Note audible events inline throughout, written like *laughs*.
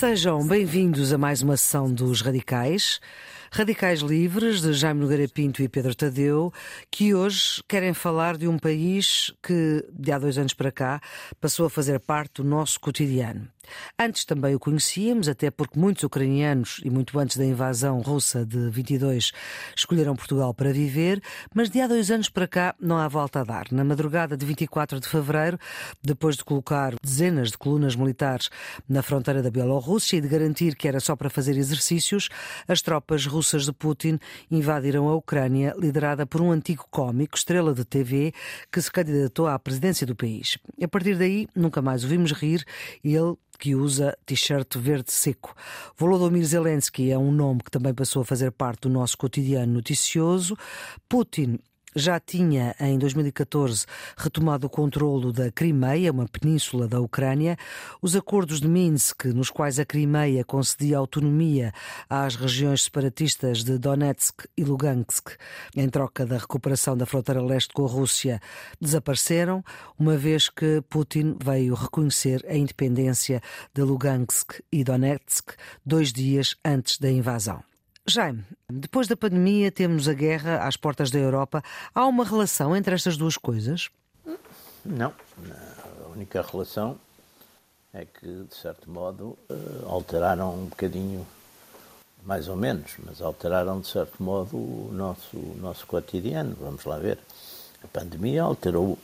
Sejam bem-vindos a mais uma sessão dos Radicais. Radicais Livres, de Jaime Nogueira Pinto e Pedro Tadeu, que hoje querem falar de um país que, de há dois anos para cá, passou a fazer parte do nosso cotidiano. Antes também o conhecíamos, até porque muitos ucranianos, e muito antes da invasão russa de 22, escolheram Portugal para viver, mas de há dois anos para cá não há volta a dar. Na madrugada de 24 de fevereiro, depois de colocar dezenas de colunas militares na fronteira da Bielorrússia e de garantir que era só para fazer exercícios, as tropas russas de Putin invadiram a Ucrânia, liderada por um antigo cómico, estrela de TV, que se candidatou à presidência do país. A partir daí, nunca mais o vimos rir e ele que usa t-shirt verde seco. Volodymyr Zelensky é um nome que também passou a fazer parte do nosso cotidiano noticioso. Putin já tinha, em 2014, retomado o controlo da Crimeia, uma península da Ucrânia. Os acordos de Minsk, nos quais a Crimeia concedia autonomia às regiões separatistas de Donetsk e Lugansk, em troca da recuperação da fronteira leste com a Rússia, desapareceram, uma vez que Putin veio reconhecer a independência de Lugansk e Donetsk dois dias antes da invasão. Jaime, depois da pandemia temos a guerra às portas da Europa. Há uma relação entre estas duas coisas? Não. A única relação é que, de certo modo, eh, alteraram um bocadinho, mais ou menos, mas alteraram, de certo modo, o nosso, o nosso cotidiano. Vamos lá ver. A pandemia alterou,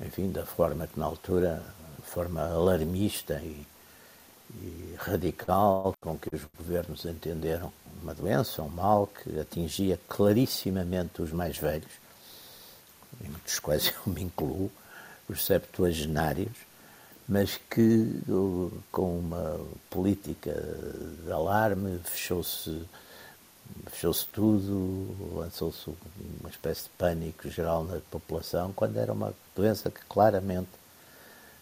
enfim, da forma que na altura, de forma alarmista e, e radical com que os governos entenderam uma doença, um mal que atingia clarissimamente os mais velhos, em muitos quais *laughs* eu me incluo, os septuagenários, mas que com uma política de alarme fechou-se fechou-se tudo, lançou-se uma espécie de pânico geral na população, quando era uma doença que claramente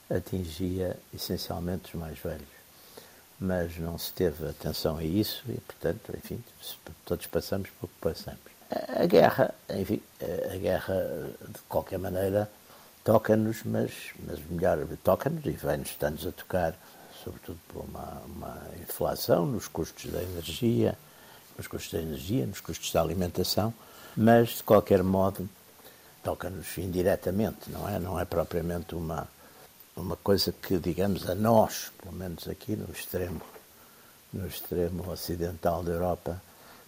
atingia essencialmente os mais velhos mas não se teve atenção a isso e, portanto, enfim, todos passamos por que passamos. A guerra, enfim, a guerra, de qualquer maneira, toca-nos, mas, mas melhor, toca-nos e vai-nos estando a tocar, sobretudo por uma, uma inflação nos custos da energia, nos custos da energia, nos custos da alimentação, mas, de qualquer modo, toca-nos indiretamente, não é? Não é propriamente uma uma coisa que, digamos, a nós, pelo menos aqui no extremo, no extremo ocidental da Europa,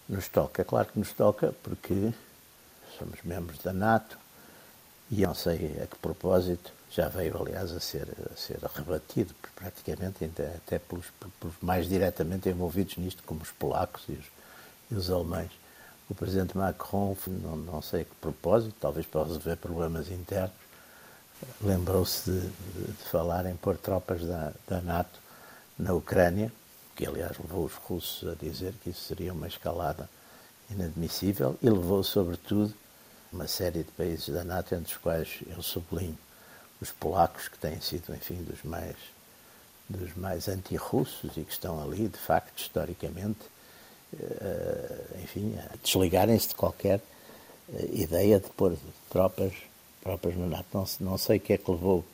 nos toca. É claro que nos toca porque somos membros da NATO e não sei a que propósito, já veio aliás a ser, a ser rebatido praticamente até pelos, pelos mais diretamente envolvidos nisto, como os polacos e os, e os alemães. O presidente Macron, não, não sei a que propósito, talvez para resolver problemas internos, lembrou-se de, de, de, falar em pôr tropas da, da NATO na Ucrânia, que aliás levou os russos a dizer que isso seria uma escalada inadmissível, e levou sobretudo uma série de países da NATO, entre os quais eu sublinho os polacos, que têm sido, enfim, dos mais, dos mais anti-russos e que estão ali, de facto, historicamente, uh, enfim, a desligarem-se de qualquer uh, ideia de pôr tropas próprias. Não, não sei o que é que levou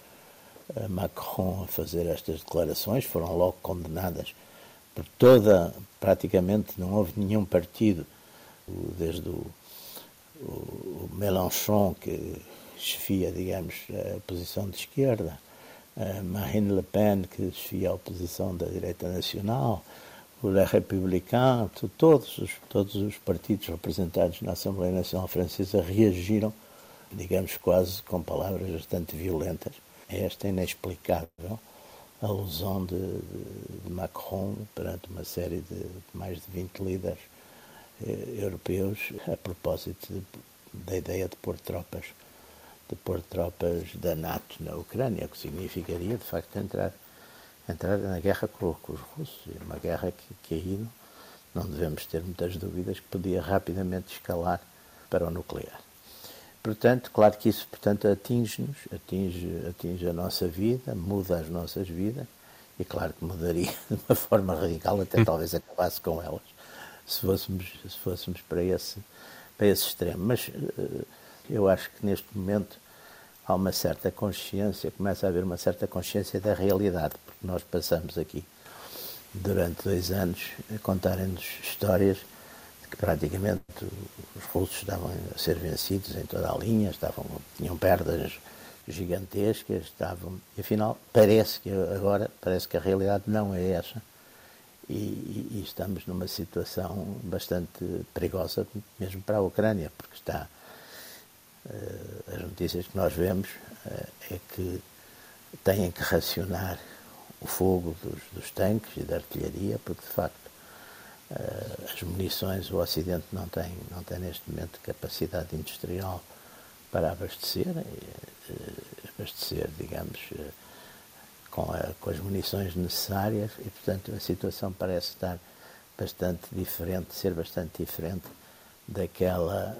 eh, Macron a fazer estas declarações, foram logo condenadas por toda, praticamente não houve nenhum partido, desde o, o, Mélenchon, que chefia, digamos, a oposição de esquerda, Marine Le Pen, que chefia a oposição da direita nacional, o Les Républicains, todos os, todos os partidos representados na Assembleia Nacional Francesa reagiram digamos quase com palavras bastante violentas, a esta inexplicável alusão de, de, de, Macron perante uma série de mais de 20 líderes eh, europeus a propósito de, da ideia de pôr tropas de pôr tropas da NATO na Ucrânia, o que significaria de facto entrar entrar na guerra com, os russos, uma guerra que, que aí não devemos ter muitas dúvidas que podia rapidamente escalar para o nuclear. Portanto, claro que isso portanto, atinge-nos, atinge, atinge a nossa vida, muda as nossas vidas, e claro que mudaria *laughs* de uma forma radical, até talvez acabasse com elas, se fôssemos, se fôssemos para, esse, para esse extremo. Mas uh, eu acho que neste momento há uma certa consciência, começa a haver uma certa consciência da realidade, porque nós passamos aqui durante dois anos a contarem-nos histórias que praticamente os russos estavam a ser vencidos em toda a linha, estavam, tinham perdas gigantescas, estavam, e afinal parece que agora, parece que a realidade não é essa. E, e, estamos numa situação bastante perigosa mesmo para a Ucrânia, porque está, uh, as notícias que nós vemos uh, é que têm que racionar o fogo dos, dos, tanques e da artilharia, porque de facto as munições o Ocidente não tem, não tem neste momento capacidade industrial para abastecer, uh, abastecer, digamos, uh, com, a, com, as munições necessárias e, portanto, a situação parece estar bastante diferente, ser bastante diferente daquela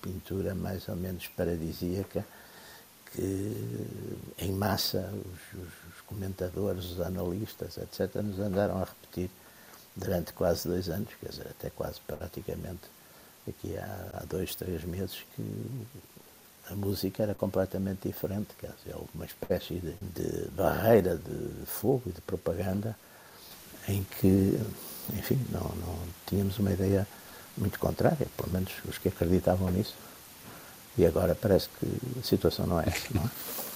pintura mais ou menos paradisíaca que em massa os, os comentadores, os analistas, etc., nos andaram a repetir durante quase dois anos, quer dizer, até quase praticamente aqui há, há dois, três meses, que a música era completamente diferente, quer dizer, uma espécie de, de barreira de fogo e de propaganda em que, enfim, não, não tínhamos uma ideia muito contrária, pelo menos os que acreditavam nisso. E agora parece que a situação não é essa, não é? *laughs*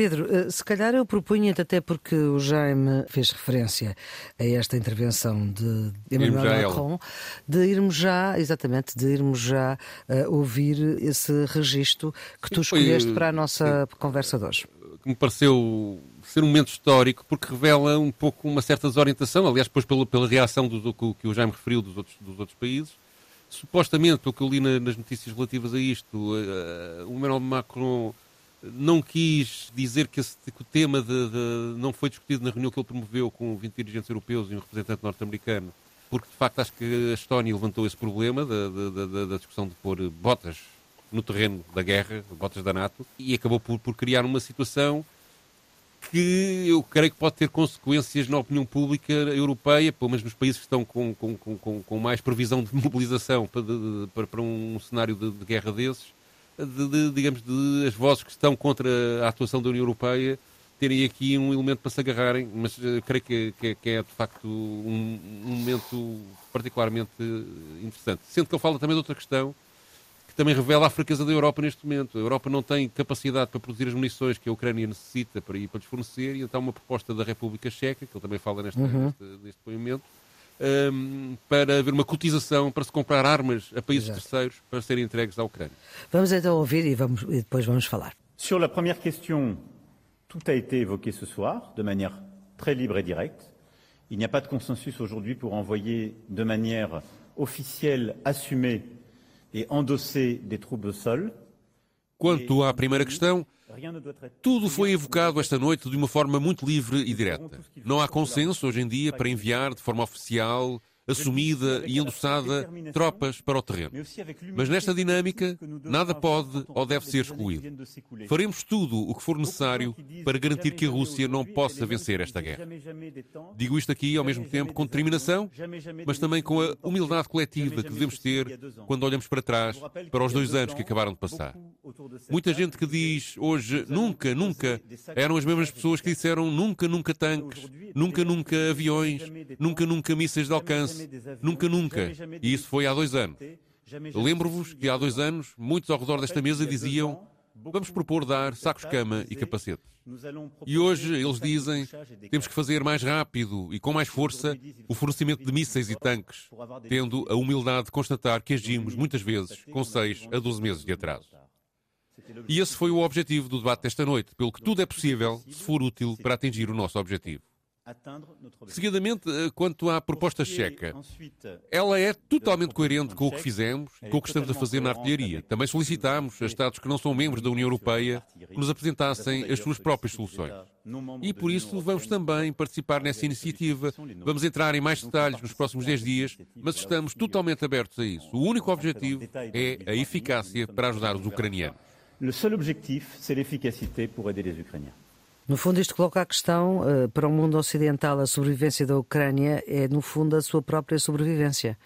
Pedro, eh, se calhar eu propunha-te, até porque o Jaime fez referência a esta intervenção de Emmanuel Macron, de irmos já, exatamente, de irmos já uh, ouvir esse registro que tu escolheste para a nossa sim, conversa de hoje. Que me pareceu ser um momento histórico porque revela um pouco uma certa desorientação, aliás, depois pela, pela reação do, do, que o Jaime referiu dos outros, dos outros países. Supostamente, pelo que eu li na, nas notícias relativas a isto, uh, o Emmanuel Macron não quis dizer que, esse, que o tema de, de, não foi discutido na reunião que ele promoveu com 20 dirigentes europeus e um representante norte-americano, porque de facto acho que a Estónia levantou esse problema da, da, da, discussão de pôr botas no terreno da guerra, botas da NATO, e acabou por, por criar uma situação que eu creio que pode ter consequências na opinião pública europeia, pelo menos nos países que estão com, com, com, com mais previsão de *laughs* mobilização para, de, para, para um cenário de guerra desses de, de, digamos, de as vozes que estão contra a atuação da União Europeia terem aqui um elemento para se agarrarem, mas uh, creio que, que, que, é de facto um, um, momento particularmente interessante. Sendo que ele fala também de outra questão que também revela a fraqueza da Europa neste momento. A Europa não tem capacidade para produzir as munições que a Ucrânia necessita para ir para lhes fornecer, e então uma proposta da República Checa, que ele também fala neste, uhum. neste, neste depoimento, um, para haver uma cotização para se comprar armas a países Exato. terceiros para serem entregues à Ucrânia. Vamos então ouvir e, vamos, e depois vamos falar. Sur la première question, tout a été évoqué ce soir de manière très libre et directe. Il n'y a pas de consensus aujourd'hui pour envoyer de manière officielle, assumée et endossée des troupes au sol. Quanto à primeira questão, tudo foi evocado esta noite de uma forma muito livre e direta. Não há consenso hoje em dia para enviar de forma oficial assumida e endossada tropas para o terreno. Mas nesta dinâmica, nada pode ou deve ser excluído. Faremos tudo o que for necessário para garantir que a Rússia não possa vencer esta guerra. Digo isto aqui ao mesmo tempo com determinação, mas também com a humildade coletiva que devemos ter quando olhamos para trás, para os dois anos que acabaram de passar. Muita gente que diz hoje nunca, nunca, eram as mesmas pessoas que disseram nunca, nunca tanques, nunca, nunca aviões, nunca, nunca mísseis de alcance Nunca, nunca. E isso foi há dois anos. Lembro-vos que há dois anos, muitos ao redor desta mesa diziam vamos propor dar sacos-cama e capacetes. E hoje eles dizem temos que fazer mais rápido e com mais força o fornecimento de mísseis e tanques, tendo a humildade de constatar que agimos muitas vezes com 6 a 12 meses de atraso. E esse foi o objetivo do debate desta noite, pelo que tudo é possível se for útil para atingir o nosso objetivo. Seguidamente, eh, quanto à proposta checa, ela é totalmente coerente com o que fizemos com o que estamos a fazer na artilharia. Também solicitámos a Estados que não são membros da União Europeia que nos apresentassem as suas próprias soluções. E por isso vamos também participar nessa iniciativa. Vamos entrar em mais detalhes nos próximos 10 dias, mas estamos totalmente abertos a isso. O único objetivo é a eficácia para ajudar os ucranianos. O seul objectif, c'est l'efficacité pour aider les Ukrainiens. No fundo, isto coloca a questão uh, para o mundo ocidental, a sobrevivência da Ucrânia é, no fundo, a sua própria sobrevivência.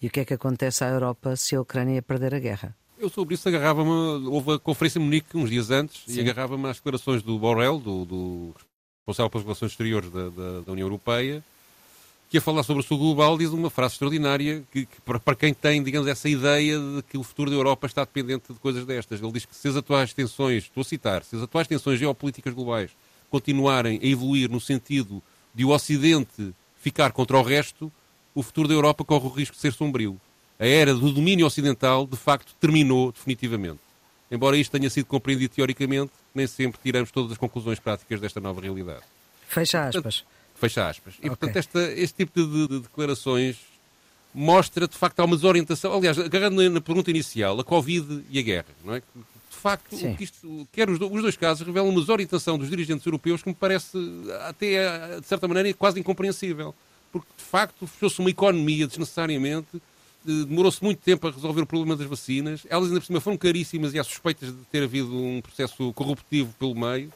E o que é que acontece à Europa se a Ucrânia perder a guerra? Eu sobre isso agarrava-me, houve a conferência em Munique uns dias antes Sim. e agarrava-me às declarações do Borrell, do, do responsável pelas relações exteriores da, da, da União Europeia, que a falar sobre o Sul Global diz uma frase extraordinária que, que para, para, quem tem, digamos, essa ideia de que o futuro da Europa está dependente de coisas destas. Ele diz que se as atuais tensões, estou a citar, se as atuais tensões geopolíticas globais continuarem a evoluir no sentido de o Ocidente ficar contra o resto, o futuro da Europa corre o risco de ser sombrio. A era do domínio ocidental, de facto, terminou definitivamente. Embora isto tenha sido compreendido teoricamente, nem sempre tiramos todas as conclusões práticas desta nova realidade. Fecha aspas. Fecha aspas. E, okay. portanto, esta, este tipo de, de, declarações mostra, de facto, há uma desorientação. Aliás, agarrando na pergunta inicial, a Covid e a guerra, não é? De facto, o que isto, quer os, os, dois casos revelam uma desorientação dos dirigentes europeus que me parece, até, de certa maneira, quase incompreensível. Porque, de facto, fechou-se uma economia desnecessariamente demorou-se muito tempo a resolver o problema das vacinas. Elas ainda por cima foram caríssimas e há suspeitas de ter havido um processo corruptivo pelo meio.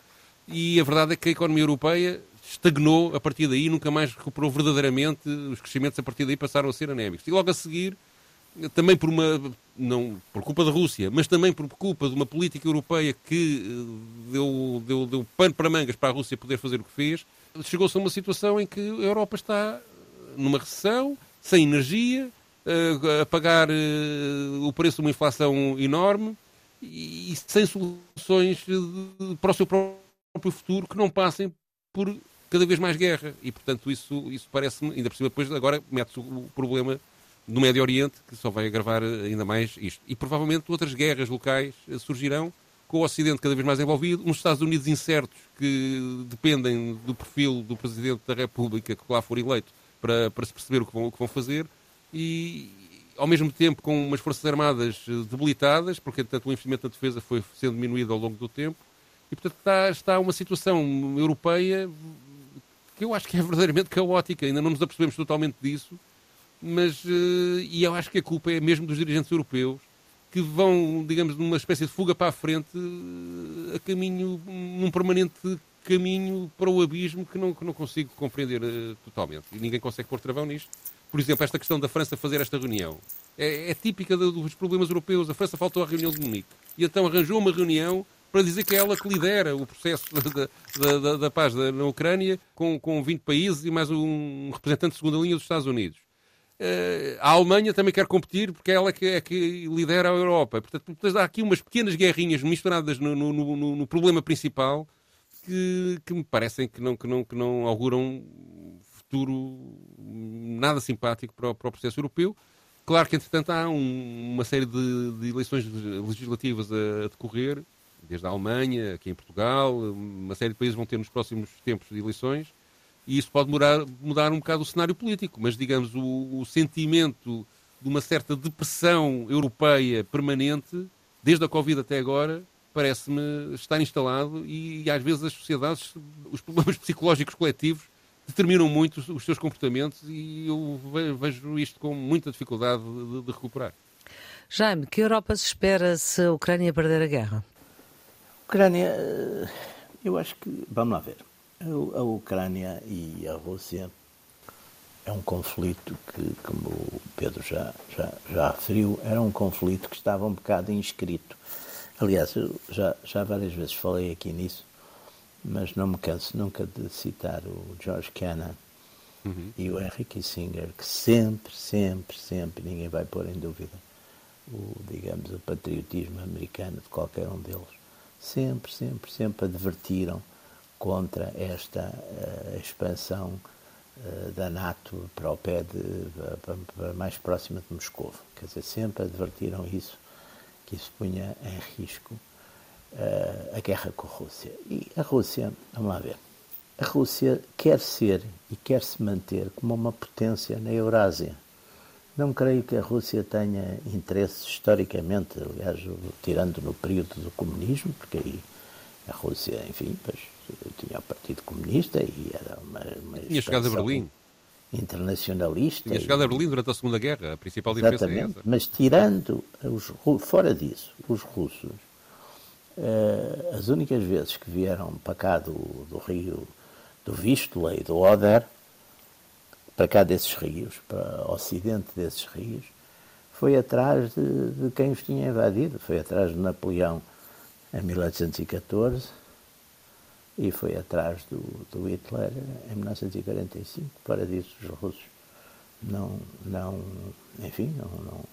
E a verdade é que a economia europeia estagnou a partir daí, nunca mais recuperou verdadeiramente. Os crescimentos a partir daí passaram a ser anémicos. E logo a seguir, também por uma não por culpa da Rússia, mas também por culpa de uma política europeia que eh, deu, deu, deu pano para mangas para a Rússia poder fazer o que fez, chegou-se a uma situação em que a Europa está numa recessão, sem energia, a pagar o preço de uma inflação enorme e sem soluções para o seu próprio futuro que não passem por cada vez mais guerra. E, portanto, isso, isso parece-me, ainda por cima, depois agora mete-se o problema no Médio Oriente, que só vai agravar ainda mais isto. E provavelmente outras guerras locais surgirão, com o Ocidente cada vez mais envolvido, uns Estados Unidos incertos que dependem do perfil do Presidente da República que lá for eleito para, para se perceber o que vão, o que vão fazer e ao mesmo tempo com umas Forças Armadas eh, debilitadas, porque tanto o investimento na defesa foi sendo diminuído ao longo do tempo, e portanto está, está uma situação europeia que eu acho que é verdadeiramente caótica, ainda não nos apercebemos totalmente disso, mas eh, e eu acho que a culpa é mesmo dos dirigentes europeus que vão, digamos, numa espécie de fuga para a frente eh, a caminho, num permanente caminho para o abismo que não, que não consigo compreender uh, totalmente. E ninguém consegue pôr travão nisto por exemplo, esta questão da França fazer esta reunião é, é típica dos problemas europeus. A França faltou à reunião de Munique e então arranjou uma reunião para dizer que é ela que lidera o processo *laughs* da, da, da, da paz na Ucrânia, com, com 20 países e mais um representante de segunda linha dos Estados Unidos. Uh, a Alemanha também quer competir porque é ela que, é que lidera a Europa. Portanto, há aqui umas pequenas guerrinhas misturadas no, no, no, no problema principal que, que, me parecem que não, que, não, que não auguram futuro nada simpático para o, para o processo europeu. Claro que, entretanto, há um, uma série de, de, eleições legislativas a, a, decorrer, desde a Alemanha, aqui em Portugal, uma série de países vão ter nos próximos tempos de eleições, e isso pode mudar, mudar um bocado o cenário político, mas, digamos, o, o sentimento de uma certa depressão europeia permanente, desde a Covid até agora, parece-me estar instalado e, e, às vezes as sociedades, os problemas *laughs* psicológicos coletivos determinam muito os seus comportamentos e eu vejo isto com muita dificuldade de, de recuperar. Jaime, que Europa se espera se a Ucrânia perder a guerra? Ucrânia, eh, eu acho que, vamos lá ver, a Ucrânia e a Rússia é um conflito que, como o Pedro já, já, já referiu, era um conflito que estava um bocado inscrito. Aliás, eu já, já várias vezes falei aqui nisso, mas não me canso nunca de citar o George Kennan uhum. e o Henry Kissinger, que sempre, sempre, sempre, ninguém vai pôr em dúvida o, digamos, o patriotismo americano de qualquer um deles. Sempre, sempre, sempre advertiram contra esta uh, expansão uh, da NATO para o pé de, para, para mais próxima de Moscou. Quer dizer, sempre advertiram isso, que isso punha em risco a guerra com a Rússia. E a Rússia, vamos lá ver, a Rússia quer ser e quer se manter como uma potência na Eurásia. Não creio que a Rússia tenha interesses historicamente, aliás, tirando no período do comunismo, porque aí a Rússia, enfim, pois, tinha o Partido Comunista e era uma. uma tinha chegado a Berlim. Internacionalista. Tinha chegado a Berlim durante a Segunda Guerra, a principal diferença Exatamente, é essa. Mas tirando, os, fora disso, os russos Uh, as únicas vezes que vieram para cá do, do rio do Vístula e do Oder, para cá desses rios, para o ocidente desses rios, foi atrás de, de quem os tinha invadido. Foi atrás de Napoleão em 1814, e foi atrás do, do Hitler em 1945. Para disso, os russos não, não enfim, não, não,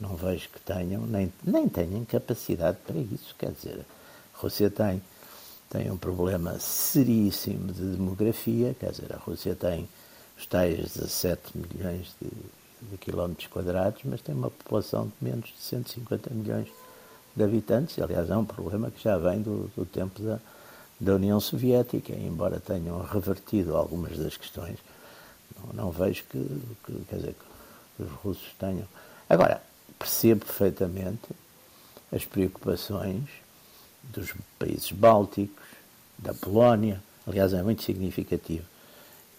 não vejo que tenham, nem, nem tenham capacidade para isso. Quer dizer, a Rússia tem, tem um problema seríssimo de demografia, quer dizer, a Rússia tem os tais 17 milhões de, de quilómetros quadrados, mas tem uma população de menos de 150 milhões de habitantes. Aliás, é um problema que já vem do, do tempo da, da União Soviética, embora tenham revertido algumas das questões, não, não vejo que, que, quer dizer, que os russos tenham. Agora, percebo perfeitamente as preocupações dos países bálticos, da Polónia. Aliás, é muito significativo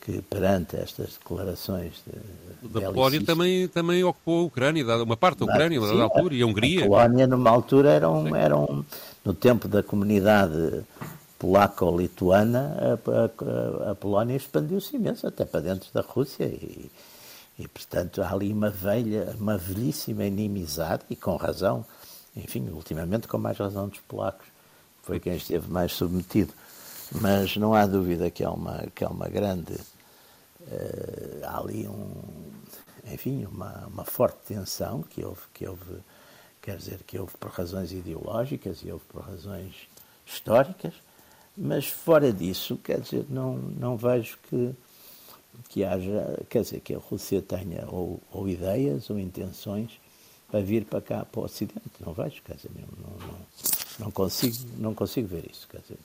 que perante estas declarações de da Polónia também também ocupou a Ucrânia, uma parte da Ucrânia, na altura, e a Hungria. A Polónia numa altura era um, era um no tempo da comunidade polaco-lituana, a, a, a, Polónia expandiu-se imenso, até para dentro da Rússia, e, e, portanto há ali uma velha, uma velhíssima inimizade, e com razão, enfim, ultimamente com mais razão dos polacos, foi quem esteve mais submetido. Mas não há dúvida que há uma, que uma grande. Uh, há ali um. Enfim, uma, uma forte tensão que houve, que houve, quer dizer, que houve por razões ideológicas e houve por razões históricas, mas fora disso, quer dizer, não, não vejo que, que haja, quer dizer, que a Rússia tenha ou, ou ideias ou intenções para vir para cá, para o Ocidente. Não vejo, quer dizer, não, não, não, consigo, não consigo ver isso. Quer dizer,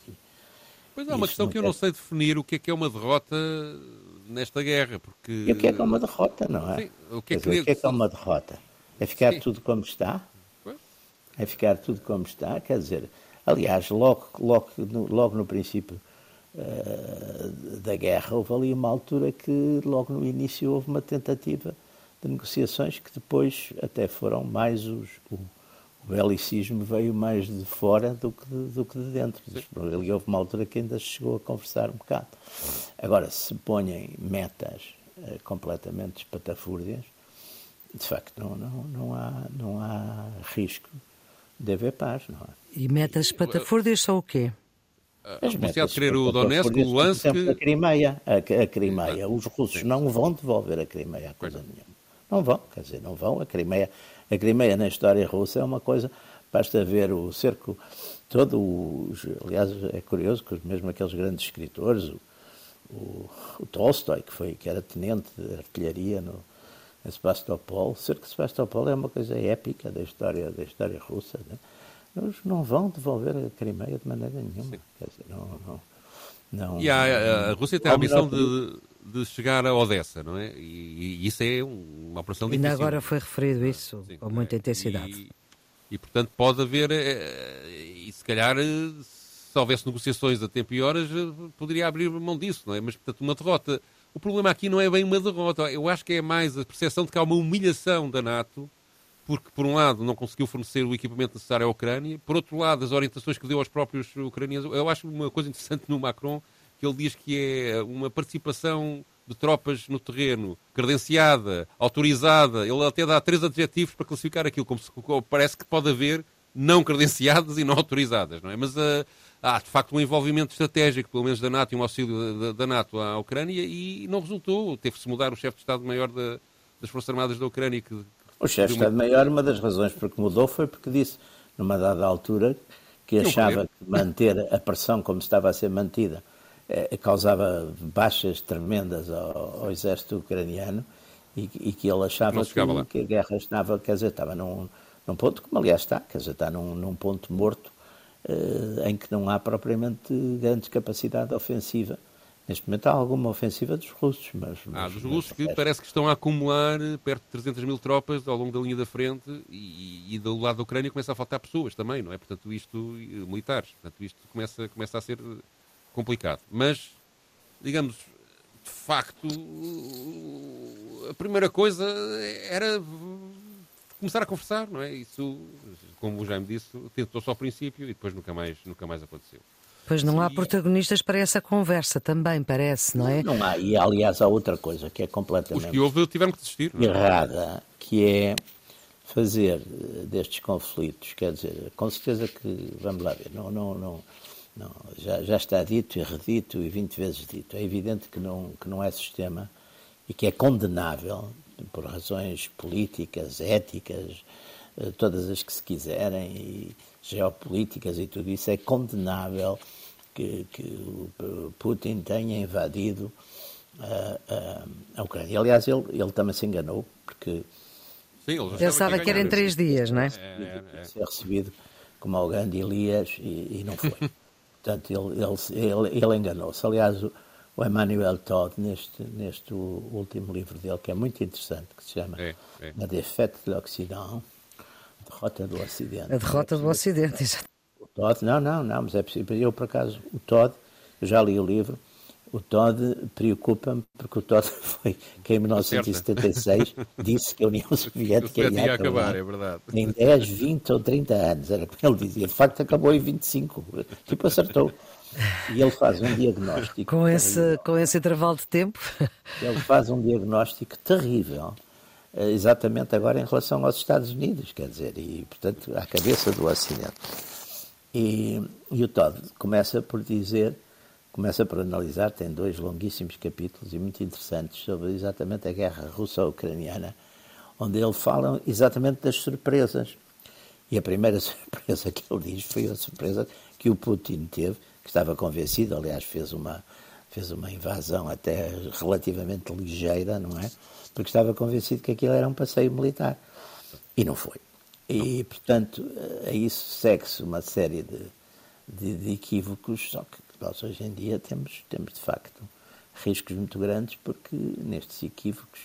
pois é uma questão que eu não sei definir o que é que é uma derrota nesta guerra, porque... E o que é que é uma derrota, não é? Sim, o que é que, dizer, o que, é, que é uma derrota? É ficar Sim. tudo como está? É ficar tudo como está? Quer dizer, Aliás, logo, logo, no, logo no princípio uh, da guerra, houve ali uma altura que, logo no início, houve uma tentativa de negociações que depois até foram mais os. O, o belicismo veio mais de fora do que de, do que de dentro. Ali houve uma altura que ainda se chegou a conversar um bocado. Agora, se ponham metas uh, completamente espatafúrdias, de facto não, não, não, há, não há risco de haver paz, não é? E metas patafúrdias são o quê? As metas de querer o Donetsk, o Luhansk... A Crimeia, a, a Crimeia. Os russos não vão devolver a Crimeia a coisa nenhuma. Não vão, quer dizer, não vão. A Crimeia, a Crimeia na história russa é uma coisa... Basta ver o cerco todo, os, aliás, é curioso que mesmo aqueles grandes escritores, o, o, o Tolstói, que, foi, que era tenente de artilharia no, em Sebastopol, o cerco de Sebastopol é uma coisa épica da história, da história russa, né? Eles não vão devolver a Crimeia de maneira nenhuma. Quer dizer, não, não, não, e a, a Rússia tem a ambição de, de chegar a Odessa, não é? E, e isso é uma operação difícil. Ainda agora foi referido isso, Sim, com muita intensidade. E, e, portanto, pode haver, eh, e se calhar, se houvesse negociações a tempo e horas, eh, poderia abrir mão disso, não é? Mas, portanto, uma derrota. O problema aqui não é bem uma derrota, eu acho que é mais a percepção de que há uma humilhação da NATO porque, por um lado, não conseguiu fornecer o equipamento necessário à Ucrânia, por outro lado, as orientações que deu aos próprios ucranianos. Eu acho uma coisa interessante no Macron, que ele diz que é uma participação de tropas no terreno, credenciada, autorizada. Ele até dá três adjetivos para classificar aquilo, como se parece que pode haver não credenciadas e não autorizadas, não é? Mas uh, há, de facto, um envolvimento estratégico, pelo menos da NATO e um auxílio da, da NATO à Ucrânia, e não resultou. Teve-se mudar o chefe de Estado-Maior da, das Forças Armadas da Ucrânia, que, o chefe de Estado-Maior, uma das razões por que mudou foi porque disse, numa dada altura, que achava que manter a pressão como estava a ser mantida eh, causava baixas tremendas ao, ao exército ucraniano e, e, que ele achava que, que, a guerra estava, quer dizer, estava num, num ponto, como aliás está, quer dizer, está num, num ponto morto eh, em que não há propriamente grande capacidade ofensiva Neste momento há alguma ofensiva dos russos, mas... Ah, dos russos que parece que estão a acumular perto de 300 mil tropas ao longo da linha da frente e, e, do lado da Ucrânia começa a faltar pessoas também, não é? Portanto, isto, militares, portanto, isto começa, começa a ser complicado. Mas, digamos, de facto, a primeira coisa era começar a conversar, não é? Isso, como o Jaime disse, tentou-se ao princípio e depois nunca mais, nunca mais aconteceu. Pois não há protagonistas para essa conversa também, parece, não é? Não há, e aliás há outra coisa que é completamente Os que houve tiveram que desistir. É? Errada, que é fazer destes conflitos, quer dizer, com certeza que, vamos lá ver, não, não, não, Não, já, já está dito e redito e 20 vezes dito. É evidente que não, que não é sistema e que é condenável por razões políticas, éticas, eh, todas as que se quiserem, e geopolíticas e tudo isso, é condenável que, que o Putin tenha invadido a, a, a Ucrânia. Aliás, ele, ele também se enganou, porque. Sim, ele pensava que, que era em três dias, não é? é, é, é. Ser recebido como ao grande Elias e, e não foi. *laughs* Portanto, ele, ele, ele, ele enganou-se. Aliás, o, o Emmanuel Todd, neste, neste último livro dele, que é muito interessante, que se chama é, é. La Défaite de l'Occident, Derrota do Ocidente. A derrota do Ocidente, exato. O Todd, não, não, não, mas é possível. Eu, por acaso, o Todd, eu já li o livro, o Todd preocupa-me porque o Todd *laughs* foi que em 1976 *laughs* disse que a União Soviética ia, ia acabar, é verdade. em 10, 20 ou 30 anos, era o que ele dizia. De facto, acabou em 25, tipo acertou. E ele faz um diagnóstico. Com esse, com esse intervalo de tempo? Ele faz um diagnóstico terrível, exatamente agora em relação aos Estados Unidos, quer dizer, e portanto à cabeça do Ocidente. E, e o Todd começa por dizer começa por analisar, tem dois longuíssimos capítulos e muito interessantes sobre exatamente a guerra russo-ucraniana, onde ele fala exatamente das surpresas. E a primeira *laughs* surpresa que ele diz foi a surpresa que o Putin teve, que estava convencido, aliás, fez uma, fez uma invasão até relativamente ligeira, não é? Porque estava convencido que aquilo era um passeio militar. E não foi. E, portanto, a isso segue-se uma série de, de, de equívocos, só que nós hoje em dia temos, temos de facto riscos muito grandes porque nestes equívocos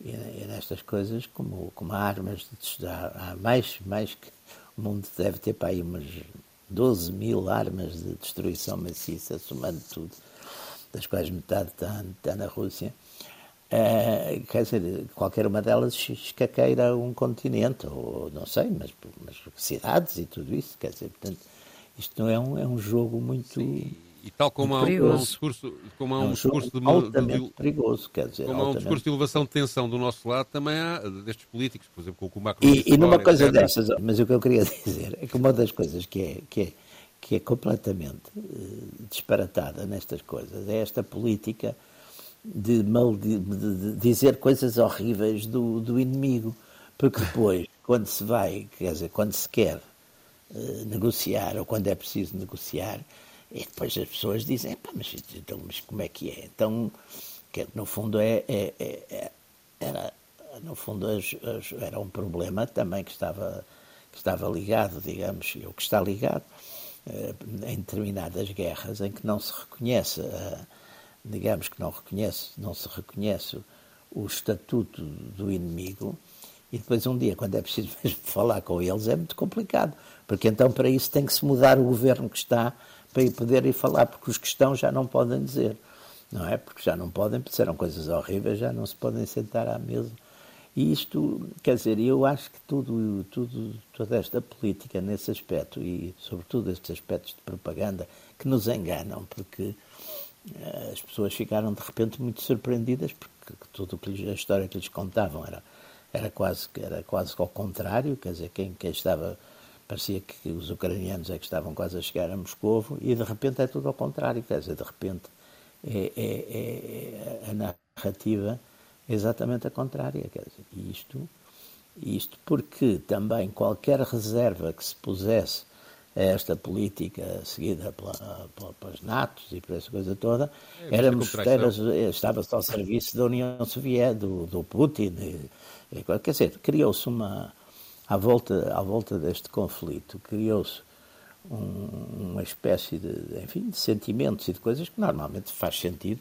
e, e nestas coisas, como, como armas de estudar, há mais, mais que o mundo deve ter para aí umas 12 mil armas de destruição maciça, somando tudo, das quais metade está, está na Rússia. É, quer dizer, qualquer uma delas escaqueira um continente, ou não sei, mas, mas cidades e tudo isso, quer dizer, portanto, isto não é um, é um jogo muito. Sim. E tal como há, um, um discurso, como há um, é um discurso de, altamente de, perigoso, quer dizer, como há um discurso de elevação de tensão do nosso lado, também há destes políticos, por exemplo, com o Macron. E, e numa coisa etc. dessas, mas o que eu queria *laughs* dizer é que uma das coisas que é, que é, que é completamente uh, disparatada nestas coisas é esta política de, mal, de, dizer coisas horríveis do, do inimigo, porque depois, *laughs* quando se vai, quer dizer, quando se quer uh, negociar ou quando é preciso negociar, e depois as pessoas dizem, mas, então, mas como é que é? Então, que no fundo é, é, é, é era, no fundo as, as, era um problema também que estava, que estava ligado, digamos, ou que está ligado eh, em determinadas guerras em que não se reconhece, eh, digamos que não reconhece, não se reconhece o estatuto do inimigo e depois um dia, quando é preciso *laughs* mesmo falar com eles, é muito complicado, porque então para isso tem que se mudar o governo que está para poder ir falar, porque os que estão já não podem dizer, não é? Porque já não podem, disseram coisas horríveis, já não se podem sentar à mesa. E isto, quer dizer, eu acho que tudo, tudo, toda esta política nesse aspecto, e sobretudo estes aspectos de propaganda, que nos enganam, porque as pessoas ficaram de repente muito surpreendidas, porque tudo que a história que lhes contavam era, era, quase, era quase ao contrário, quer dizer, quem, quem estava parecia que os ucranianos é que estavam quase a chegar a Moscovo e de repente é tudo ao contrário, quer dizer, de repente é, é, é, é a narrativa é exatamente a contrária, quer dizer, isto, isto porque também qualquer reserva que se pusesse a esta política seguida pela, pela, pelas natos e por essa coisa toda, é, éramos, era, estava-se ao serviço da União Soviética, do, do Putin, e, e, quer dizer, criou-se uma à volta, à volta deste conflito criou-se um, uma espécie de, enfim, de sentimentos e de coisas que normalmente faz sentido.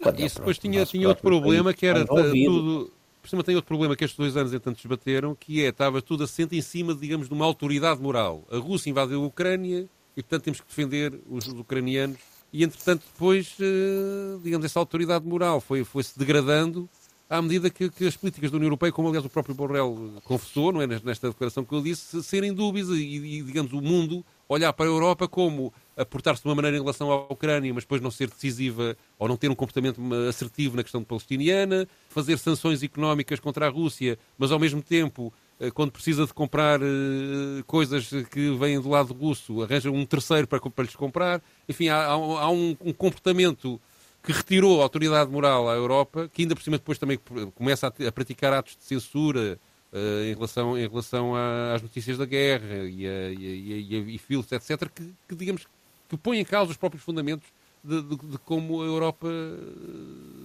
Não, isso depois tinha, tinha outro problema que era tudo. Por cima tem outro problema que estes dois anos entanto desbateram, que é, estava tudo assente em cima, digamos, de uma autoridade moral. A Rússia invadiu a Ucrânia e, portanto, temos que defender os, os ucranianos. E, entretanto, depois, eh, digamos, essa autoridade moral foi, foi-se degradando à medida que, que, as políticas da União Europeia, como aliás o próprio Borrell confessou, não é, nesta declaração que eu disse, serem dúbias e, e, digamos, o mundo olhar para a Europa como a portar-se de uma maneira em relação à Ucrânia, mas depois não ser decisiva ou não ter um comportamento assertivo na questão palestiniana, fazer sanções económicas contra a Rússia, mas ao mesmo tempo eh, quando precisa de comprar uh, coisas que vêm do lado russo, arranja um terceiro para, para lhes comprar. Enfim, há, há um, um, comportamento que retirou a autoridade moral à Europa, que ainda por cima depois também começa a, a praticar atos de censura uh, em relação, em relação a, às notícias da guerra e, a, e, e, e filtros, etc., que, que, digamos, que põe em causa os próprios fundamentos de, de, de como a Europa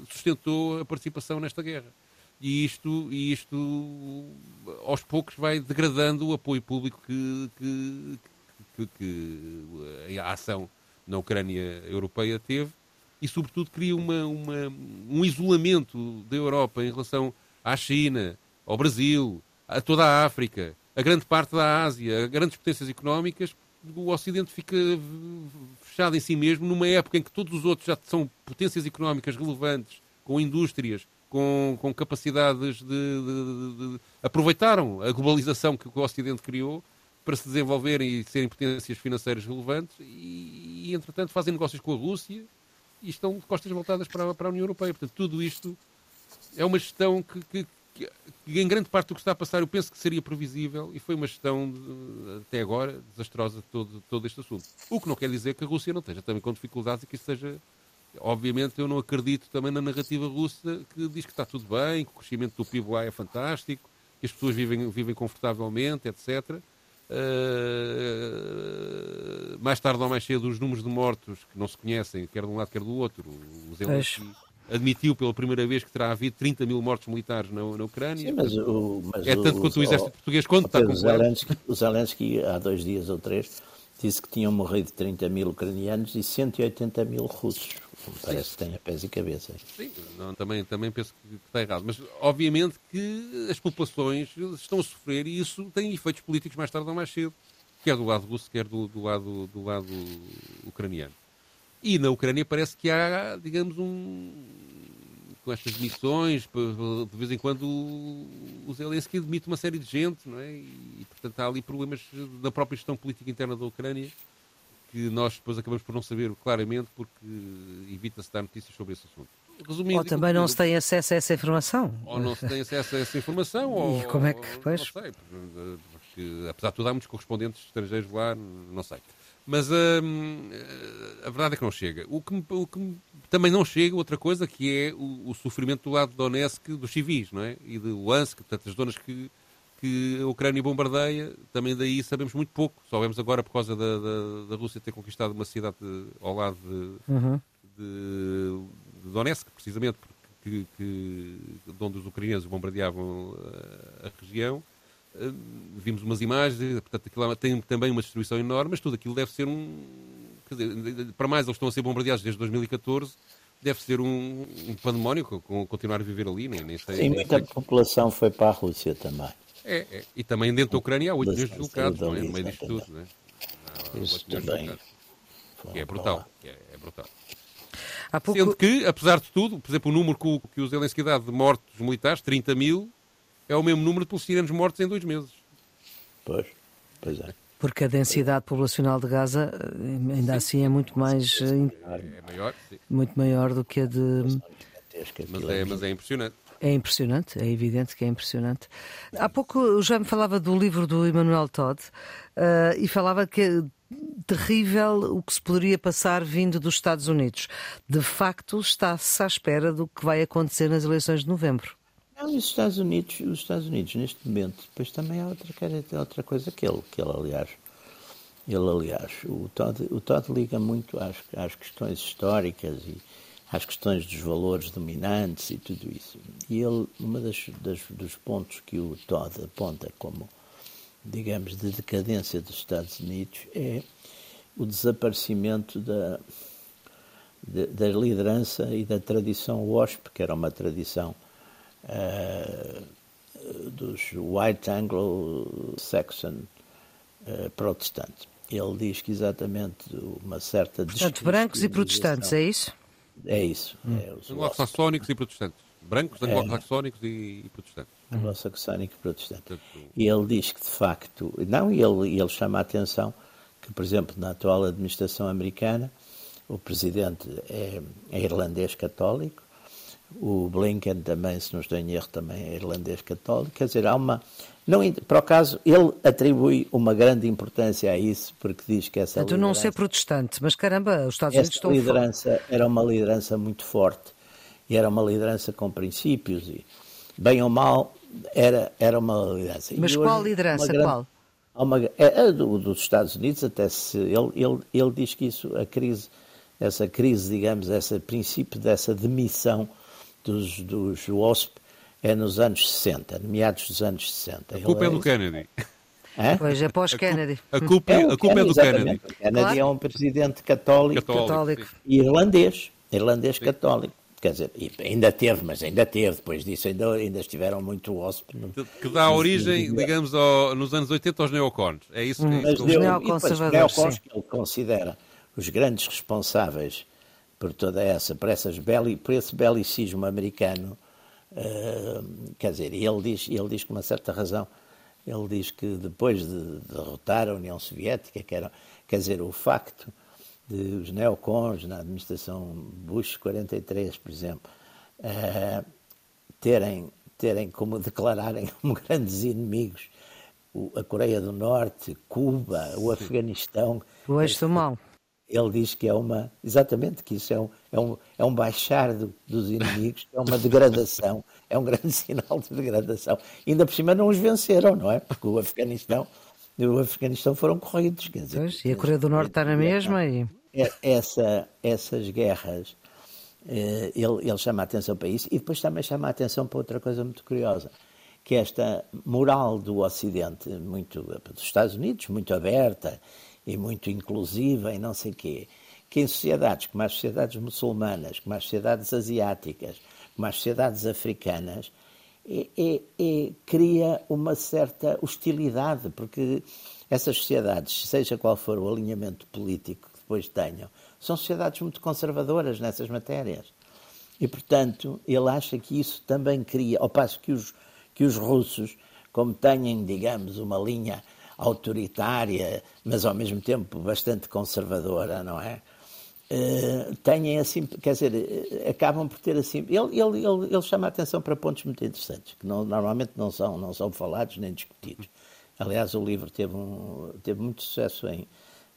sustentou a participação nesta guerra e isto, e isto aos poucos vai degradando o apoio público que, que, que, que a ação na Ucrânia europeia teve e, sobretudo, cria uma, uma, um isolamento da Europa em relação à China, ao Brasil, a toda a África, a grande parte da Ásia, grandes potências económicas. O Ocidente fica fechado em si mesmo numa época em que todos os outros já são potências económicas relevantes, com indústrias com, com capacidades de, de, de, de, aproveitaram a globalização que o Ocidente criou para se desenvolverem e serem potências financeiras relevantes e, e entretanto, fazem negócios com a Rússia e estão de costas voltadas para, para a União Europeia. Portanto, tudo isto é uma gestão que, que, que, em grande parte do que está a passar, eu penso que seria previsível e foi uma gestão, até agora, desastrosa de todo, todo este assunto. O que não quer dizer que a Rússia não esteja também com dificuldades e que isso seja Obviamente eu não acredito também na narrativa russa que diz que está tudo bem, que o crescimento do PIB lá é fantástico, que as pessoas vivem, vivem confortavelmente, etc. Uh, eh, mais tarde ou mais cedo os números de mortos que não se conhecem, quer de um lado quer do outro. O Zelensky admitiu pela primeira vez que terá havido 30 mil mortos militares na, na Ucrânia. Sim, mas o, mas é tanto o, quanto o exército o, português quanto está o Zelensky, o Zelensky há dois dias ou três disse que tinham morrido 30 mil ucranianos e 180 mil russos. Parece que tem a pés e cabeça. Sim, não, também, também penso que está errado. Mas, obviamente, que as populações estão a sofrer e isso tem efeitos políticos mais tarde ou mais cedo, quer do lado russo, quer do, do, lado, do lado ucraniano. E na Ucrânia parece que há, digamos, um. Com estas missões, de vez em quando o Zelensky demite uma série de gente, não é? E, portanto, há ali problemas da própria gestão política interna da Ucrânia que nós depois acabamos por não saber claramente porque evita-se dar notícias sobre esse assunto. Resumindo, ou também não se tem acesso a essa informação. Ou não se tem acesso a essa informação, *laughs* ou, e como é que, pois? Não sei, porque, apesar de tudo há muitos correspondentes estrangeiros lá, não sei. Mas hum, a verdade é que não chega. O que, o que também não chega, outra coisa, que é o, o, sofrimento do lado de Donetsk dos civis, não é? E de Luhansk, tantas zonas que que a Ucrânia bombardeia, também daí sabemos muito pouco. Soubemos agora por causa da, da, da Rússia ter conquistado uma cidade ao lado de, uhum. de, de Donetsk, precisamente, porque, que, de onde os ucranianos bombardeavam a, a região. Uh, vimos umas imagens, portanto, aquilo tem também uma destruição enorme, mas tudo aquilo deve ser um. Quer dizer, para mais, eles estão a ser bombardeados desde 2014 deve ser um, um pandemónio com, continuar a viver ali, nem, nem sei. Sim, muita população foi para a Rússia também. É, é. E também dentro da Ucrânia há 8 milhões de deslocados, não é? No meio disto tudo, não é? Há Isso também. Que é brutal. Que é, é brutal. Pouco... Sendo que, apesar de tudo, por exemplo, o número que o, que o Zelensky dá de mortos militares, 30 mil, é o mesmo número de palestinianos mortos em dois meses. Pois, pois é. Porque a densidade populacional de Gaza, eh, ainda sim. assim, é muito mais. Eh, é maior, sim. Muito maior do que a de. Mas é, mas é impressionante. É impressionante, é evidente que é impressionante. Há pouco já me falava do livro do Emmanuel Todd uh, e falava que é terrível o que se poderia passar vindo dos Estados Unidos. De facto, está-se à espera do que vai acontecer nas eleições de novembro. Não, os Estados Unidos, os Estados Unidos neste momento, depois também há outra, outra coisa que ele, que ele aliás, ele aliás, o Todd, o Todd liga muito às, às questões históricas e às questões dos valores dominantes e tudo isso. E ele, uma das, das, dos pontos que o Todd aponta como, digamos, de decadência dos Estados Unidos é o desaparecimento da, da liderança e da tradição WASP, que era uma tradição uh, dos White Anglo-Saxon uh, protestantes. Ele diz que exatamente uma certa... Portanto, brancos e protestantes, é isso? É isso. Hum. É, Anglo-saxónicos e protestantes. Brancos, é. anglo-saxónicos e, e protestantes. Anglo-saxónico e protestante. E ele diz que, de facto, não, e ele, ele chama a atenção que, por exemplo, na atual administração americana, o presidente é, é irlandês católico, o Blinken também, se não estou em erro, também é irlandês católico. Quer dizer, há uma. Não, por acaso, ele atribui uma grande importância a isso, porque diz que essa. Tu não ser protestante, mas caramba, os Estados Unidos estão. liderança era uma liderança muito forte e era uma liderança com princípios e, bem ou mal, era, era uma liderança. Mas qual liderança? Grande, qual? Uma, é, a do, dos Estados Unidos, até se. Ele, ele, ele diz que isso, a crise, essa crise, digamos, esse princípio dessa demissão dos, dos WASP é nos anos 60, meados dos anos 60. A culpa é do Kennedy. É? Pois, é pós-Kennedy. A, culpa, é, a culpa é do Kennedy. O Kennedy claro. é um presidente católico, católico. e irlandês, irlandês sim. católico. Quer dizer, ainda teve, mas ainda teve, depois disso ainda, ainda estiveram muito hóspedes. Que dá origem, digamos, ao, nos anos 80 aos neocons. É isso, hum, é isso que Os neoconservadores, neocons que ele considera os grandes responsáveis por toda essa, por, essas beli, por esse belicismo americano, uh, quer dizer, ele diz, ele diz com uma certa razão, ele diz que depois de derrotar a União Soviética, que era, quer dizer, o facto de os neocons na administração Bush 43, por exemplo, uh, terem, terem como declararem como *laughs* grandes inimigos a Coreia do Norte, Cuba, o Afeganistão. O mal ele diz que é uma, exatamente, que isso é um, é um, é um baixar do, dos inimigos, é uma degradação, *laughs* é um grande *laughs* sinal de degradação. ainda por cima não os venceram, não é? Porque o Afeganistão, o Afeganistão foram corridos. Quer dizer, pois, e a Coreia do Norte está na mesma e... É, essa, essas guerras, eh, ele, ele chama a atenção para isso e depois também chama a atenção para outra coisa muito curiosa, que é esta moral do Ocidente, muito dos Estados Unidos, muito aberta e muito inclusiva e não sei quê, que em sociedades como as sociedades muçulmanas, como as sociedades asiáticas, como as sociedades africanas, é, é, é, cria uma certa hostilidade, porque essas sociedades, seja qual for o alinhamento político que depois tenham, são sociedades muito conservadoras nessas matérias. E, portanto, ele acha que isso também cria, ao passo que os, que os russos, como têm, digamos, uma linha autoritária, mas ao mesmo tempo bastante conservadora, não é? Uh, têm assim, quer dizer, eh, acabam por ter assim. Ele, ele, ele, ele chama a atenção para pontos muito interessantes, que não, normalmente não são, não são falados nem discutidos. Aliás, o livro teve, um, teve muito sucesso em,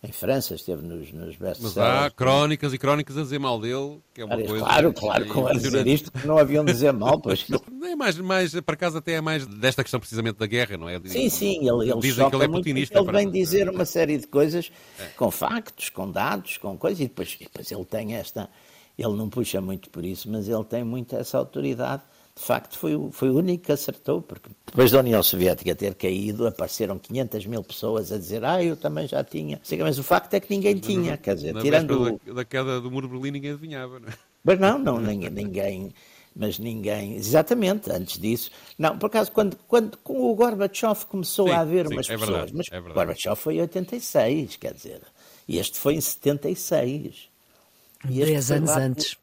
em França, esteve nos, nos best Mas há crónicas e crónicas a dizer mal dele, que é uma claro, coisa. Claro, claro, como a dizer isto, que não haviam de dizer mal, pois. *laughs* É mais, mais, para casa até é mais desta questão precisamente da guerra, não é? Sim, sim, ele, ele Dizem que ele é putinista. Ele vem dizer uma série de coisas é. com factos, com dados, com coisas, e depois, e depois ele tem esta. Ele não puxa muito por isso, mas ele tem muito essa autoridade de facto foi o, foi o único que acertou, porque depois da União Soviética ter caído, apareceram 500 mil pessoas a dizer, ah, eu também já tinha. Mas o facto é que ninguém tinha, quer dizer, Na tirando... Da, da, queda do muro de Berlim ninguém adivinhava, não é? Mas não, não, *laughs* ninguém, ninguém mas ninguém, exatamente, antes disso. Não, por acaso, quando, quando com o Gorbachev começou sim, a haver sim, umas é pessoas, verdade, mas é o Gorbachev foi em 86, quer dizer, e este foi em 76. E Dez anos lá, antes.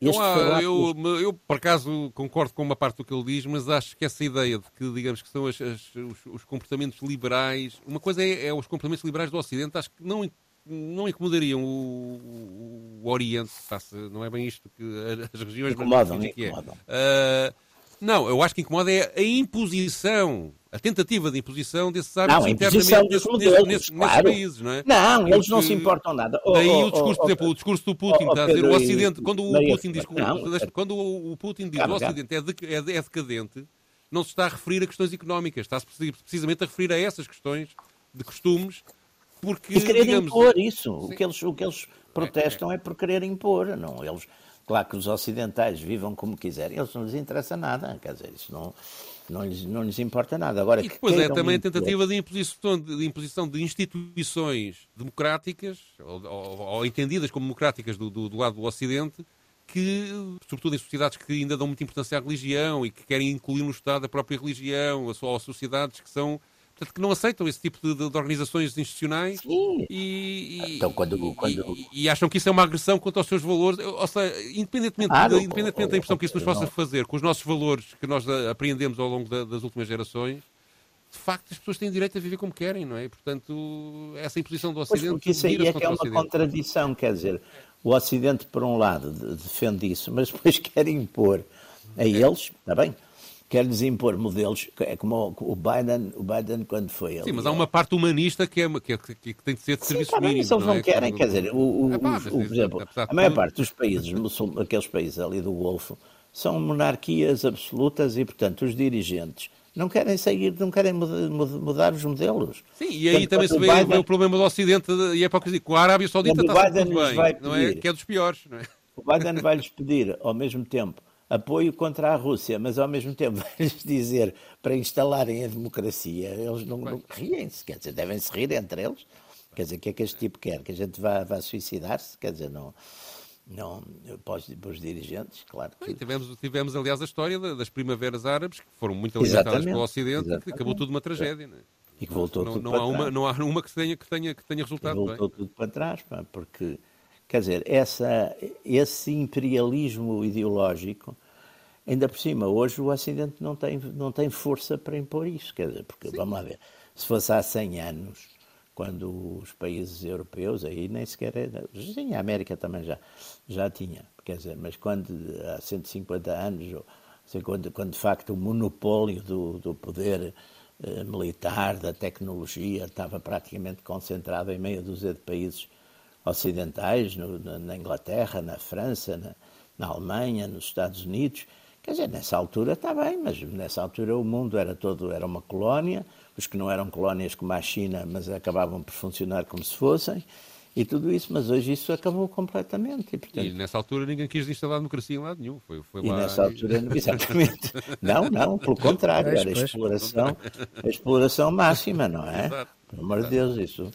Não há, eu, eu, por acaso, concordo com uma parte do que ele diz, mas acho que essa ideia de que, digamos, que são as, as, os, os, comportamentos liberais. Uma coisa é, é, os comportamentos liberais do Ocidente, acho que não, não incomodariam o, o Oriente. Não é bem isto que as regiões. Incomodam, que é. Uh, não, eu acho que incomoda é a imposição a tentativa de imposição desses hábitos não, internamente nesses, modelos, nesses, claro. nesses, países, não é? Não, eles Porque não se importam nada. Oh, daí oh, o discurso, oh, por exemplo, o discurso do Putin está a dizer o Ocidente, quando o Putin diz, não, quando o Putin diz o Ocidente é, de, é, é decadente, não se está a referir a questões económicas, está-se precisamente a referir a essas questões de costumes, porque, e querer digamos, impor isso. O que, eles, o que eles protestam é, é. é por querer impor, não, eles... Claro que os ocidentais vivam como quiserem, eles não lhes interessa nada, quer dizer, isso não, não lhes, não lhes importa nada. Agora, e depois é também a tentativa de imposição de, imposição de instituições democráticas, ou, ou, ou entendidas como democráticas do, do, do, lado do Ocidente, que, sobretudo em sociedades que ainda dão muita importância à religião e que querem incluir no Estado a própria religião, ou sociedades que são portanto, que não aceitam esse tipo de, de, de organizações institucionais e, e, então, quando, quando... E, e, acham que isso é uma agressão contra os seus valores. Ou seja, independentemente, independentemente da impressão que isso nos possa fazer com os nossos valores que nós apreendemos ao longo da, das últimas gerações, de facto as pessoas têm direito a viver como querem, não é? E, portanto, essa imposição do Ocidente. Pois porque isso aí é que é uma contradição, quer dizer, o Ocidente, por um lado, defende isso, mas depois *laughs* quer impor a eles, está bem? Quer-lhes impor modelos, é como o Biden, o Biden quando foi ali. Sim, mas há uma parte humanista que, é, que, é, que tem de ser de Sim, serviço tá mínimo. Isso eles não, é? querem, quer dizer, o, o, é, pá, o, por exemplo, a maior parte dos países, aqueles países ali do Golfo, são monarquias absolutas e, portanto, os dirigentes não querem seguir, não querem mudar, os modelos. Sim, e aí Portanto, também se vê Biden, o problema do Ocidente e é para dizer, com a Arábia Saudita está tudo bem, vai pedir, não é? Que é dos piores. Não é? O Biden vai-lhes pedir, ao mesmo tempo, apoio contra a Rússia, mas ao mesmo tempo *laughs* vai-lhes dizer para instalarem a democracia. Eles não, não riem-se, quer dizer, devem se rir entre eles. Quer dizer, o que é que este tipo quer? Que a gente vá, vá suicidar-se? Quer dizer, não não, para os, para os dirigentes, claro. Que... tivemos, tivemos, aliás, a história das primaveras árabes, que foram muito alimentadas pelo Ocidente, exatamente. que acabou tudo uma tragédia. Não é? E que voltou não, tudo não para há trás. Uma, não há uma que tenha, que tenha, que tenha resultado e voltou bem. tudo para trás, pá, porque, quer dizer, essa, esse imperialismo ideológico, ainda por cima, hoje o Ocidente não tem, não tem força para impor isso, quer dizer, porque, Sim. vamos lá ver, se fosse há 100 anos quando os países europeus, aí nem sequer era, sim, a América também já, já tinha, quer dizer, mas quando há 150 anos, assim, quando, quando de facto o monopólio do, do poder eh, militar, da tecnologia, estava praticamente concentrado em meia dúzia de países ocidentais, no, na, Inglaterra, na França, na, na Alemanha, nos Estados Unidos, Quer dizer, nessa altura está bem, mas nessa altura o mundo era todo, era uma colónia, os que não eram colónias como a China, mas acabavam por funcionar como se fossem, e tudo isso, mas hoje isso acabou completamente. E, portanto... e nessa altura ninguém quis instalar democracia em lado nenhum. Foi, foi e lá... nessa altura, exatamente. *laughs* não, não, pelo contrário, era a exploração, a exploração máxima, não é? Exato. Pelo amor de Deus, isso.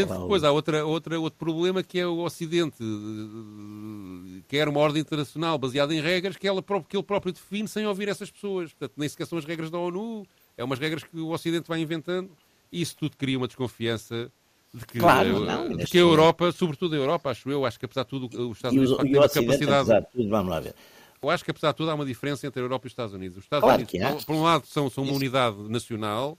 Sendo que depois há outra, outra, outro problema que é o Ocidente eh, quer uma ordem internacional baseada em regras que, ela, que ele próprio define sem ouvir essas pessoas. Portanto, nem sequer são as regras da ONU, é umas regras que o Ocidente vai inventando e isso tudo cria uma desconfiança de que, claro, não, de que a Europa, sobretudo a Europa, acho eu, acho que apesar de tudo os Estados Unidos têm uma capacidade. Tudo, vamos lá ver. Eu acho que apesar de tudo há uma diferença entre a Europa e os Estados Unidos. Os Estados claro Unidos, por um lado, são, são uma unidade nacional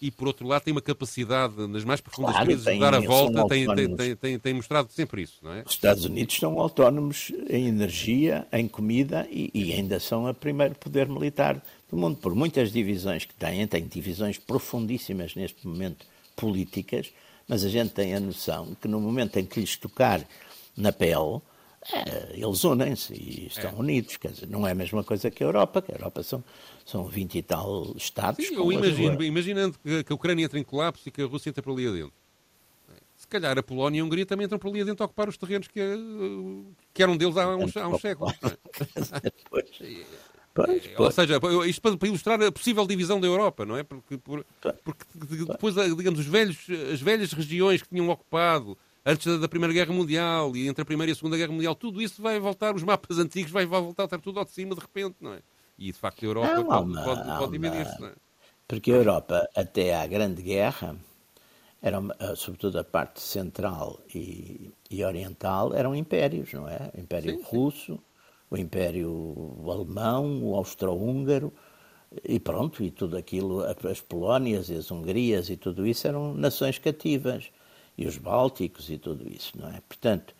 e, por outro lado, tem uma capacidade nas mais profundas claro, crises de dar a volta, tem, tem, tem, tem, mostrado sempre isso, não é? Os Estados Unidos são autónomos em energia, em comida e, e ainda são o primeiro poder militar do mundo. Por muitas divisões que têm, têm divisões profundíssimas neste momento políticas, mas a gente tem a noção que no momento em que lhes tocar na pele, é, eles unem-se e estão é. unidos. Quer dizer, não é a mesma coisa que a Europa, que a Europa são, são 20 e tal Estados. Sim, eu imagino, imaginando que, a Ucrânia entra em colapso e que a Rússia entra por ali adentro. Se calhar a Polónia e a Hungria também entram por ali adentro a ocupar os terrenos que, que eram deles há uns, há uns séculos. *laughs* Pois, *laughs* pois. Ou seja, isto para, para, ilustrar a possível divisão da Europa, não é? Porque, por, porque depois, digamos, os velhos, as velhas regiões que tinham ocupado antes da Primeira Guerra Mundial e entre a Primeira e a Segunda Guerra Mundial, tudo isso vai voltar, os mapas antigos vai, vai voltar a estar tudo ao de cima de repente, não é? E de facto a Europa não, pode, uma, pode, pode dividir-se, não é? Porque a Europa, até à Grande Guerra, era, eh, sobretudo a parte central e, e oriental, eram impérios, não é? O Império sim, Russo, sim. o Império Alemão, o Austro-Húngaro, e pronto, e tudo aquilo, as Polónias e as Hungrias e tudo isso eram nações cativas e os Bálticos e tudo isso, não é? Portanto,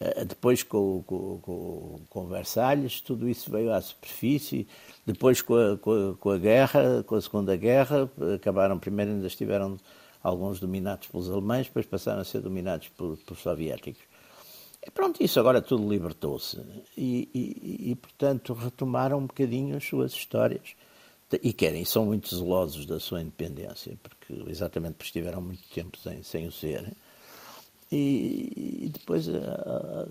eh, depois com, com, com, Versalhes, tudo isso veio à superfície, depois com a, com a, com a guerra, com a Segunda Guerra, acabaram, primeiro ainda estiveram alguns dominados pelos alemães, depois passaram a ser dominados pelos soviéticos. E pronto, isso agora tudo libertou-se. E, e, e, portanto, retomaram um bocadinho as suas histórias e querem, são muito zelosos da sua independência, porque exatamente porque estiveram muito tempo sem, sem o ser. E, e depois a,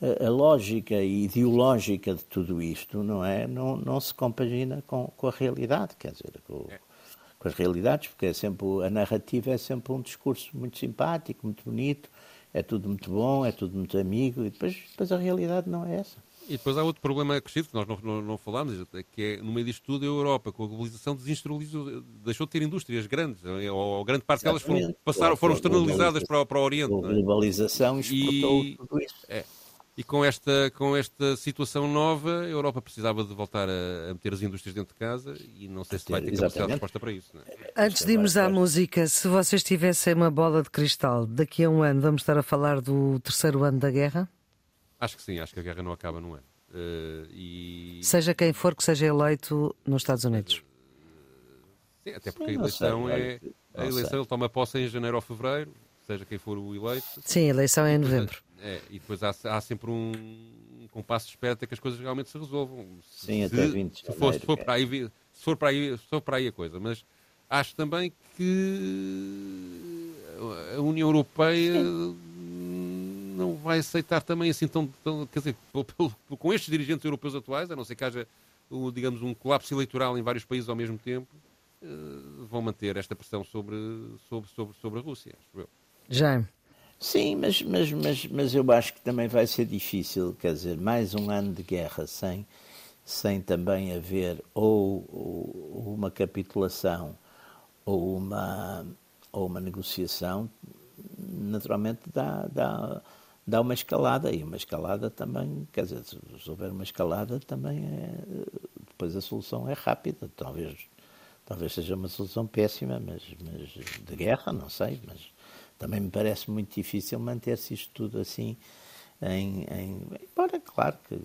a, a, lógica ideológica de tudo isto não é não, não se compagina com, com a realidade, quer dizer, com, é. com as realidades, porque é sempre a narrativa é sempre um discurso muito simpático, muito bonito, é tudo muito bom, é tudo muito amigo, e depois, depois a realidade não é essa. E depois há outro problema acrescido que nós não, não, não falámos, que é, no meio disto tudo, a Europa, com a globalização, desindustrializou, deixou de ter indústrias grandes, ou, grande parte delas foram, passaram, foram externalizadas para, para o Oriente. A é? globalização exportou e, tudo isso. É. E com esta, com esta situação nova, a Europa precisava de voltar a, a meter as indústrias dentro de casa e não sei se vai ter capacidade de resposta para isso. É? Antes de irmos à música, se vocês tivessem uma bola de cristal, daqui a um ano vamos estar a falar do terceiro ano da guerra? Acho que sim, acho que a guerra não acaba num ano. Uh, e... Seja quem for que seja eleito nos Estados Unidos. Sim, até porque sim, a eleição sei, é. A eleição ele toma posse em janeiro ou fevereiro, seja quem for o eleito. Sim, a eleição é em novembro. É, e depois há, há sempre um, um compasso de espera até que as coisas realmente se resolvam. Sim, se, até 20 se, for, se, for para aí, se, for para aí, se for para aí a coisa. Mas acho também que a União Europeia Sim. Não vai aceitar também assim tão, tão quer dizer, com estes dirigentes europeus atuais, a não ser que haja, digamos, um colapso eleitoral em vários países ao mesmo tempo, eh, vão manter esta pressão sobre, sobre, sobre, sobre a Rússia, acho eu. Jaime. Sim, mas, mas, mas, mas eu acho que também vai ser difícil, quer dizer, mais um ano de guerra sem, sem também haver ou, ou uma capitulação ou uma, ou uma negociação, naturalmente dá, dá, dá uma escalada e uma escalada também, quer dizer, se houver uma escalada também é, depois a solução é rápida, talvez, talvez seja uma solução péssima, mas, mas de guerra, não sei, mas também me parece muito difícil manter-se isto tudo assim. Em, em, embora, claro, que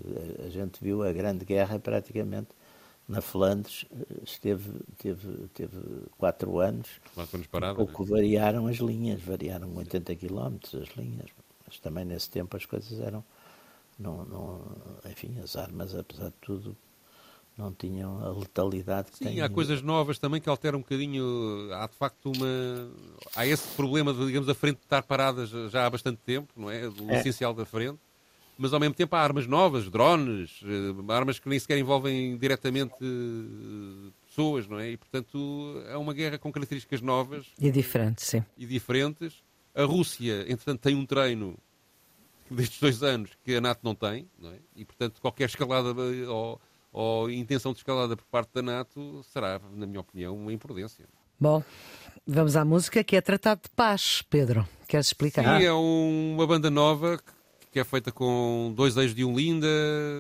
a gente viu a Grande Guerra praticamente na Flandres, esteve, teve, teve quatro anos. Quatro anos parado, um pouco né? variaram as linhas, variaram 80 km as linhas, mas também nesse tempo as coisas eram. Não, não, enfim, as armas, apesar de tudo, não tinham a letalidade que Sim, têm. há coisas novas também que alteram um bocadinho. Há de facto uma. Há esse problema de, digamos, a frente estar parada já há bastante tempo, não é? Do é. essencial da frente. Mas ao mesmo tempo há armas novas, drones, eh, armas que nem sequer envolvem diretamente eh, pessoas, não é? E portanto é uma guerra com características novas. E diferentes, sim. E diferentes. A Rússia, entretanto, tem um treino destes dois anos que a NATO não tem, não é? E portanto qualquer escalada ou ou intenção de escalada por parte da NATO será, na minha opinião, uma imprudência. Bom, vamos à música que é Tratado de Paz, Pedro. Queres explicar? Sim, é um, uma banda nova que é feita com dois ex de um Linda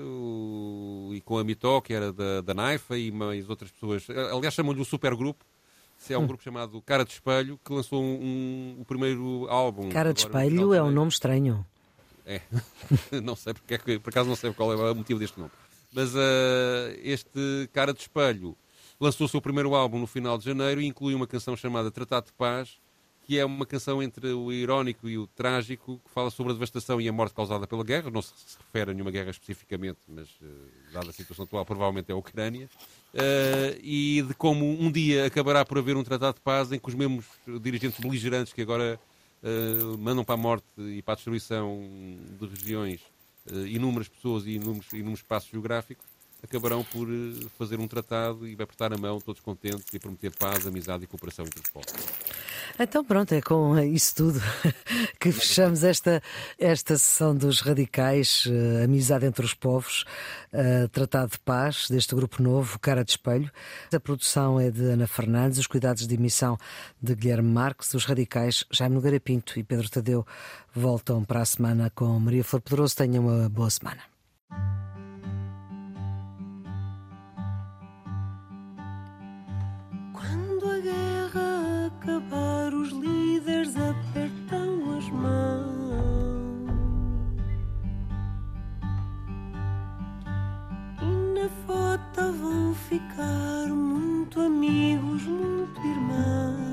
o, e com a Mitó, que era da, da Naifa, e mais outras pessoas. Aliás, chamam-lhe o supergrupo. É um hum. grupo chamado Cara de Espelho, que lançou um, um, o primeiro álbum. Cara de Espelho é um nome estranho. É, *laughs* não sei porque é que, por acaso não sei qual é o motivo deste nome. Mas uh, este cara de espelho lançou o seu primeiro álbum no final de janeiro e inclui uma canção chamada Tratado de Paz, que é uma canção entre o irónico e o trágico, que fala sobre a devastação e a morte causada pela guerra. Não se refere a nenhuma guerra especificamente, mas, uh, dada a situação atual, provavelmente é a Ucrânia. Uh, e de como um dia acabará por haver um tratado de paz em que os mesmos dirigentes beligerantes que agora uh, mandam para a morte e para a destruição de regiões inúmeras pessoas e inúmeros, inúmeros espaços geográficos acabarão por uh, fazer um tratado e vai apertar a mão, todos contentes, e prometer paz, amizade e cooperação entre os povos. Então pronto, é com isso tudo *laughs* que fechamos esta, esta sessão dos radicais, uh, amizade entre os povos, uh, tratado de paz, deste grupo novo, Cara de Espelho. A produção é de Ana Fernandes, os cuidados de emissão de Guilherme Marques, os radicais Jaime Nogueira Pinto e Pedro Tadeu voltam para a semana com Maria Flor Pedroso. Tenham uma boa semana. Ficar muito amigos, muito irmãos.